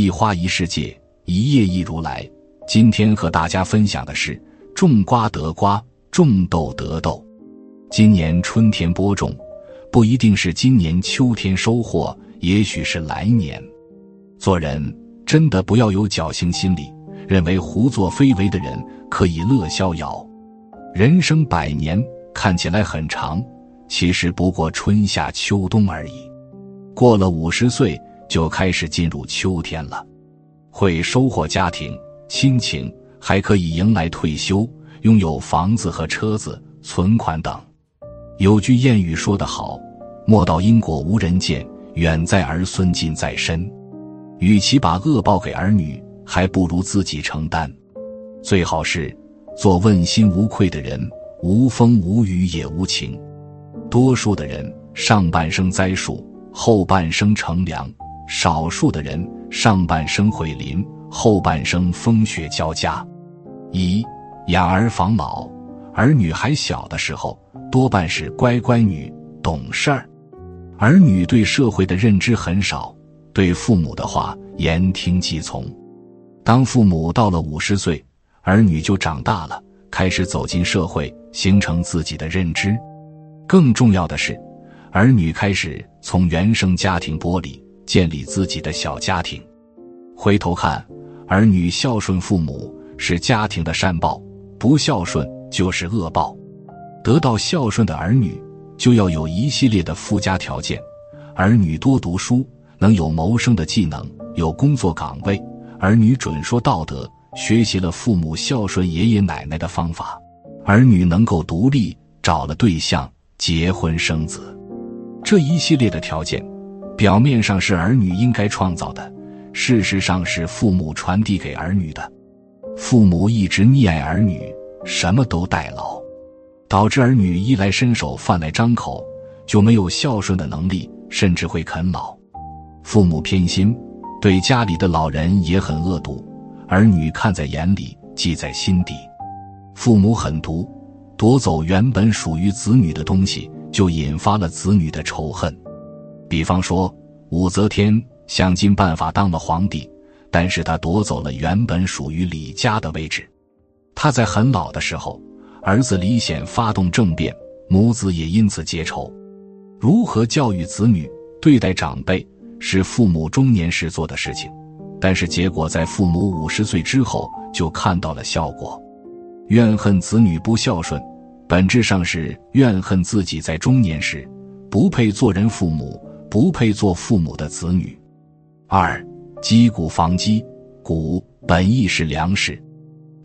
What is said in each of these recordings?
一花一世界，一叶一如来。今天和大家分享的是：种瓜得瓜，种豆得豆。今年春天播种，不一定是今年秋天收获，也许是来年。做人真的不要有侥幸心理，认为胡作非为的人可以乐逍遥。人生百年看起来很长，其实不过春夏秋冬而已。过了五十岁，就开始进入秋天了，会收获家庭、亲情，还可以迎来退休，拥有房子和车子、存款等。有句谚语说得好：“莫道因果无人见，远在儿孙近在身。”与其把恶报给儿女，还不如自己承担。最好是。做问心无愧的人，无风无雨也无晴。多数的人上半生栽树，后半生乘凉；少数的人上半生毁林，后半生风雪交加。一养儿防老，儿女还小的时候，多半是乖乖女，懂事儿。儿女对社会的认知很少，对父母的话言听计从。当父母到了五十岁。儿女就长大了，开始走进社会，形成自己的认知。更重要的是，儿女开始从原生家庭剥离，建立自己的小家庭。回头看，儿女孝顺父母是家庭的善报，不孝顺就是恶报。得到孝顺的儿女，就要有一系列的附加条件：儿女多读书，能有谋生的技能，有工作岗位；儿女准说道德。学习了父母孝顺爷爷奶奶的方法，儿女能够独立，找了对象，结婚生子，这一系列的条件，表面上是儿女应该创造的，事实上是父母传递给儿女的。父母一直溺爱儿女，什么都代劳，导致儿女衣来伸手、饭来张口，就没有孝顺的能力，甚至会啃老。父母偏心，对家里的老人也很恶毒。儿女看在眼里，记在心底。父母狠毒，夺走原本属于子女的东西，就引发了子女的仇恨。比方说，武则天想尽办法当了皇帝，但是他夺走了原本属于李家的位置。他在很老的时候，儿子李显发动政变，母子也因此结仇。如何教育子女、对待长辈，是父母中年时做的事情。但是结果在父母五十岁之后就看到了效果，怨恨子女不孝顺，本质上是怨恨自己在中年时不配做人父母，不配做父母的子女。二积谷防饥，谷本意是粮食，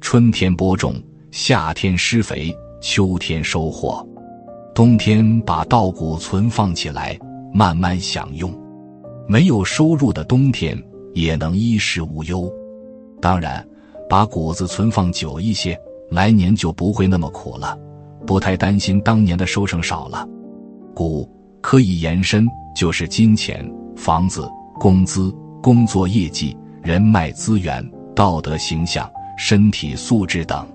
春天播种，夏天施肥，秋天收获，冬天把稻谷存放起来慢慢享用。没有收入的冬天。也能衣食无忧，当然，把谷子存放久一些，来年就不会那么苦了，不太担心当年的收成少了。谷可以延伸，就是金钱、房子、工资、工作业绩、人脉资源、道德形象、身体素质等。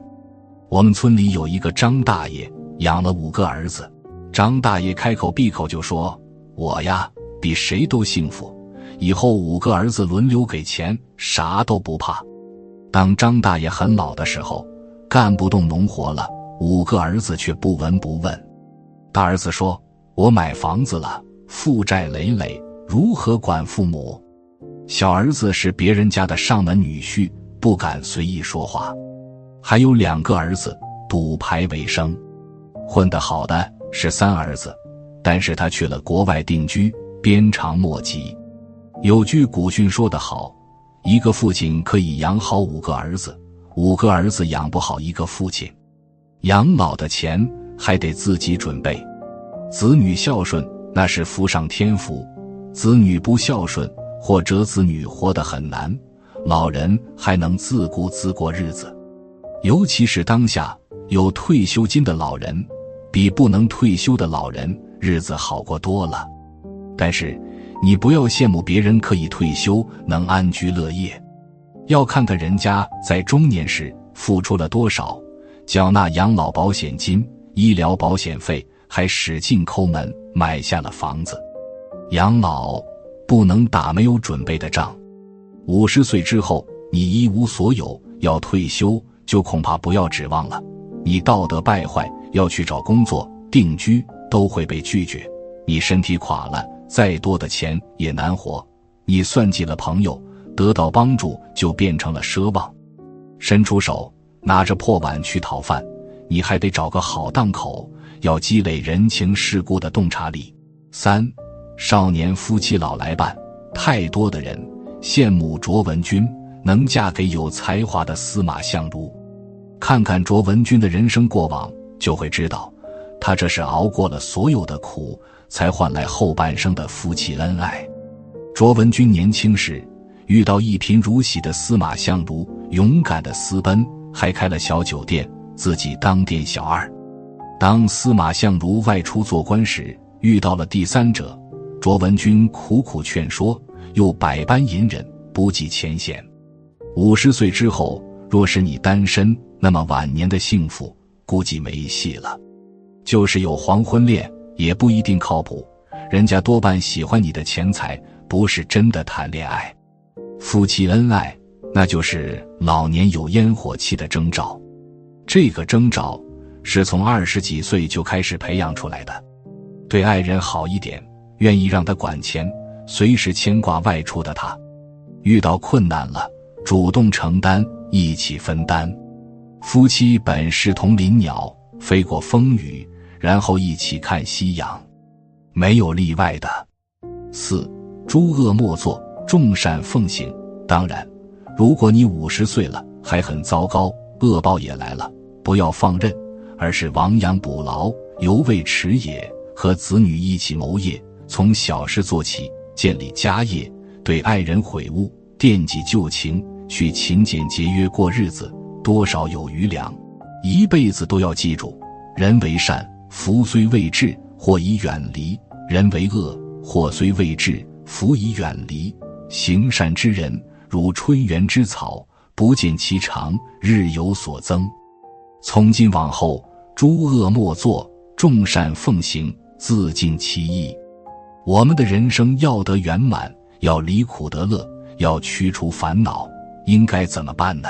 我们村里有一个张大爷，养了五个儿子。张大爷开口闭口就说：“我呀，比谁都幸福。”以后五个儿子轮流给钱，啥都不怕。当张大爷很老的时候，干不动农活了，五个儿子却不闻不问。大儿子说：“我买房子了，负债累累，如何管父母？”小儿子是别人家的上门女婿，不敢随意说话。还有两个儿子赌牌为生，混得好的是三儿子，但是他去了国外定居，鞭长莫及。有句古训说得好：“一个父亲可以养好五个儿子，五个儿子养不好一个父亲。养老的钱还得自己准备。子女孝顺那是福上添福，子女不孝顺或者子女活得很难，老人还能自顾自过日子。尤其是当下有退休金的老人，比不能退休的老人日子好过多了。但是。”你不要羡慕别人可以退休能安居乐业，要看看人家在中年时付出了多少，缴纳养老保险金、医疗保险费，还使劲抠门买下了房子。养老不能打没有准备的仗。五十岁之后，你一无所有，要退休，就恐怕不要指望了。你道德败坏，要去找工作定居，都会被拒绝。你身体垮了，再多的钱也难活。你算计了朋友，得到帮助就变成了奢望。伸出手，拿着破碗去讨饭，你还得找个好档口，要积累人情世故的洞察力。三，少年夫妻老来伴，太多的人。羡慕卓文君能嫁给有才华的司马相如，看看卓文君的人生过往，就会知道，他这是熬过了所有的苦，才换来后半生的夫妻恩爱。卓文君年轻时遇到一贫如洗的司马相如，勇敢的私奔，还开了小酒店，自己当店小二。当司马相如外出做官时，遇到了第三者，卓文君苦苦劝说。又百般隐忍，不计前嫌。五十岁之后，若是你单身，那么晚年的幸福估计没戏了。就是有黄昏恋，也不一定靠谱。人家多半喜欢你的钱财，不是真的谈恋爱。夫妻恩爱，那就是老年有烟火气的征兆。这个征兆是从二十几岁就开始培养出来的。对爱人好一点，愿意让他管钱。随时牵挂外出的他，遇到困难了，主动承担，一起分担。夫妻本是同林鸟，飞过风雨，然后一起看夕阳，没有例外的。四，诸恶莫作，众善奉行。当然，如果你五十岁了还很糟糕，恶报也来了，不要放任，而是亡羊补牢，犹未迟也。和子女一起谋业，从小事做起。建立家业，对爱人悔悟，惦记旧情，去勤俭节约过日子，多少有余粮。一辈子都要记住：人为善，福虽未至，祸已远离；人为恶，祸虽未至，福已远离。行善之人，如春园之草，不见其长，日有所增。从今往后，诸恶莫作，众善奉行，自尽其意。我们的人生要得圆满，要离苦得乐，要驱除烦恼，应该怎么办呢？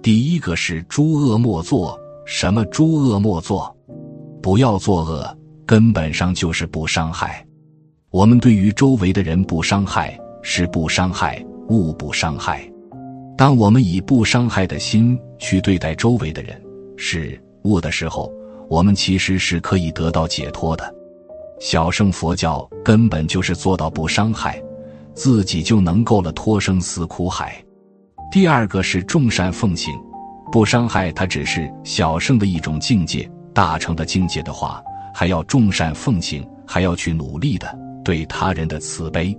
第一个是诸恶莫作。什么诸恶莫作？不要作恶，根本上就是不伤害。我们对于周围的人不伤害，是不伤害，物不伤害。当我们以不伤害的心去对待周围的人、是悟的时候，我们其实是可以得到解脱的。小乘佛教根本就是做到不伤害，自己就能够了脱生死苦海。第二个是众善奉行，不伤害它只是小乘的一种境界，大乘的境界的话，还要众善奉行，还要去努力的对他人的慈悲。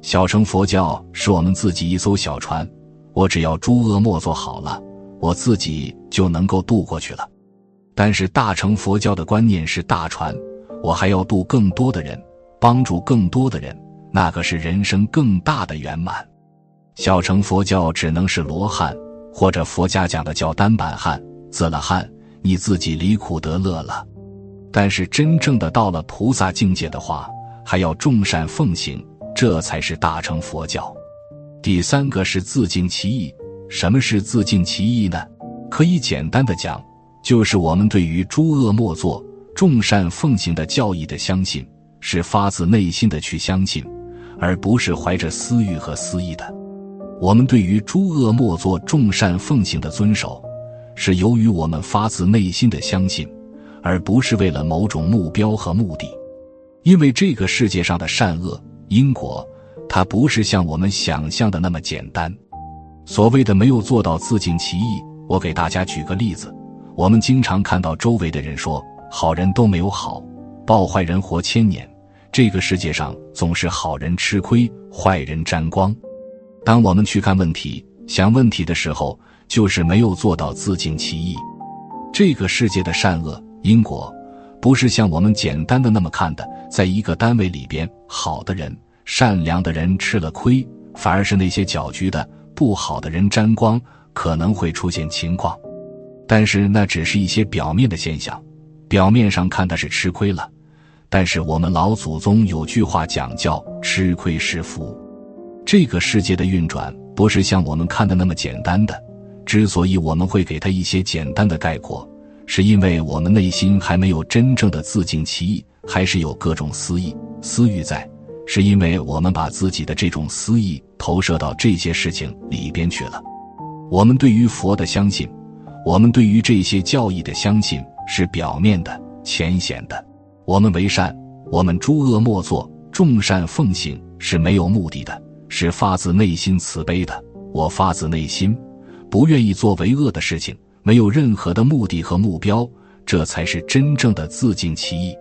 小乘佛教是我们自己一艘小船，我只要诸恶莫做好了，我自己就能够渡过去了。但是大乘佛教的观念是大船。我还要渡更多的人，帮助更多的人，那可是人生更大的圆满。小乘佛教只能是罗汉，或者佛家讲的叫单板汉、自了汉，你自己离苦得乐了。但是真正的到了菩萨境界的话，还要众善奉行，这才是大乘佛教。第三个是自净其意。什么是自净其意呢？可以简单的讲，就是我们对于诸恶莫作。众善奉行的教义的相信，是发自内心的去相信，而不是怀着私欲和私意的。我们对于诸恶莫作、众善奉行的遵守，是由于我们发自内心的相信，而不是为了某种目标和目的。因为这个世界上的善恶因果，它不是像我们想象的那么简单。所谓的没有做到自尽其意，我给大家举个例子：我们经常看到周围的人说。好人都没有好报，坏人活千年。这个世界上总是好人吃亏，坏人沾光。当我们去看问题、想问题的时候，就是没有做到自尽其意。这个世界的善恶因果，不是像我们简单的那么看的。在一个单位里边，好的人、善良的人吃了亏，反而是那些搅局的、不好的人沾光，可能会出现情况。但是那只是一些表面的现象。表面上看他是吃亏了，但是我们老祖宗有句话讲叫“吃亏是福”。这个世界的运转不是像我们看的那么简单的。之所以我们会给他一些简单的概括，是因为我们内心还没有真正的自尽其意，还是有各种私意、私欲在。是因为我们把自己的这种私意投射到这些事情里边去了。我们对于佛的相信，我们对于这些教义的相信是表面的、浅显的。我们为善，我们诸恶莫作，众善奉行，是没有目的的，是发自内心慈悲的。我发自内心不愿意做为恶的事情，没有任何的目的和目标，这才是真正的自尽其意。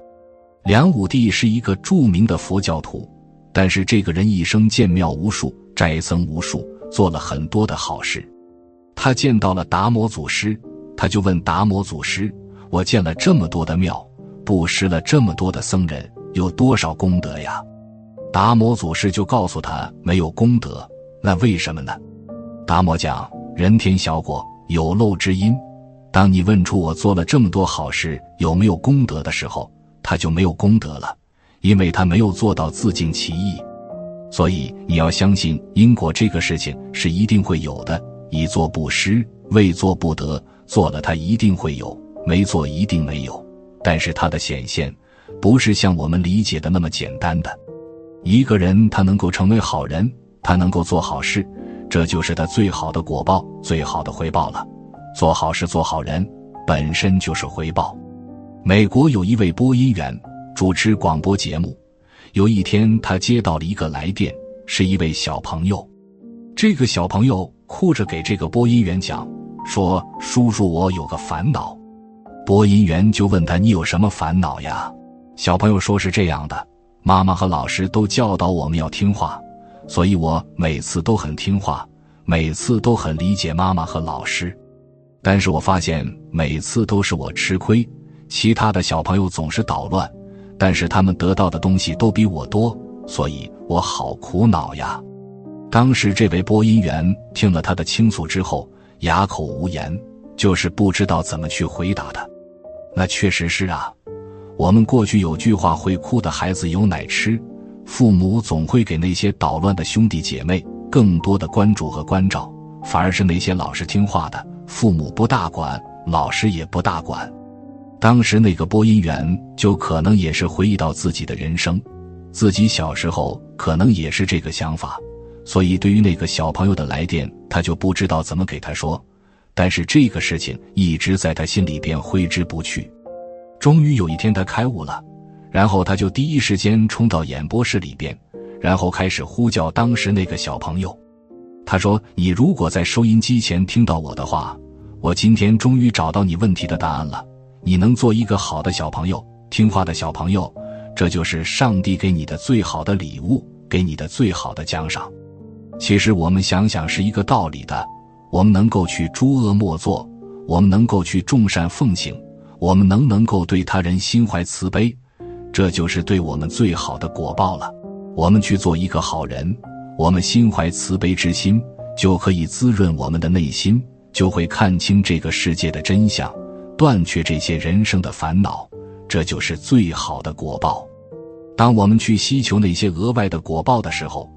梁武帝是一个著名的佛教徒。但是这个人一生建庙无数，斋僧无数，做了很多的好事。他见到了达摩祖师，他就问达摩祖师：“我建了这么多的庙，布施了这么多的僧人，有多少功德呀？”达摩祖师就告诉他：“没有功德。”那为什么呢？达摩讲：“人天小果，有漏之因。当你问出我做了这么多好事有没有功德的时候，他就没有功德了。”因为他没有做到自尽其意，所以你要相信因果这个事情是一定会有的。已做不失，未做不得。做了它一定会有，没做一定没有。但是它的显现不是像我们理解的那么简单的。一个人他能够成为好人，他能够做好事，这就是他最好的果报，最好的回报了。做好事、做好人本身就是回报。美国有一位播音员。主持广播节目，有一天他接到了一个来电，是一位小朋友。这个小朋友哭着给这个播音员讲说：“叔叔，我有个烦恼。”播音员就问他：“你有什么烦恼呀？”小朋友说：“是这样的，妈妈和老师都教导我们要听话，所以我每次都很听话，每次都很理解妈妈和老师。但是我发现每次都是我吃亏，其他的小朋友总是捣乱。”但是他们得到的东西都比我多，所以我好苦恼呀。当时这位播音员听了他的倾诉之后，哑口无言，就是不知道怎么去回答他。那确实是啊，我们过去有句话：会哭的孩子有奶吃。父母总会给那些捣乱的兄弟姐妹更多的关注和关照，反而是那些老实听话的，父母不大管，老师也不大管。当时那个播音员就可能也是回忆到自己的人生，自己小时候可能也是这个想法，所以对于那个小朋友的来电，他就不知道怎么给他说。但是这个事情一直在他心里边挥之不去。终于有一天他开悟了，然后他就第一时间冲到演播室里边，然后开始呼叫当时那个小朋友。他说：“你如果在收音机前听到我的话，我今天终于找到你问题的答案了。”你能做一个好的小朋友，听话的小朋友，这就是上帝给你的最好的礼物，给你的最好的奖赏。其实我们想想是一个道理的：我们能够去诸恶莫作，我们能够去众善奉行，我们能能够对他人心怀慈悲，这就是对我们最好的果报了。我们去做一个好人，我们心怀慈悲之心，就可以滋润我们的内心，就会看清这个世界的真相。断却这些人生的烦恼，这就是最好的果报。当我们去希求那些额外的果报的时候，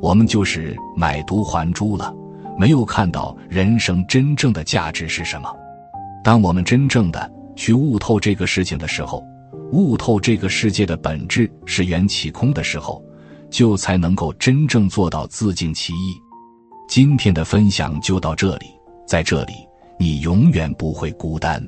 我们就是买椟还珠了，没有看到人生真正的价值是什么。当我们真正的去悟透这个事情的时候，悟透这个世界的本质是缘起空的时候，就才能够真正做到自尽其意。今天的分享就到这里，在这里你永远不会孤单。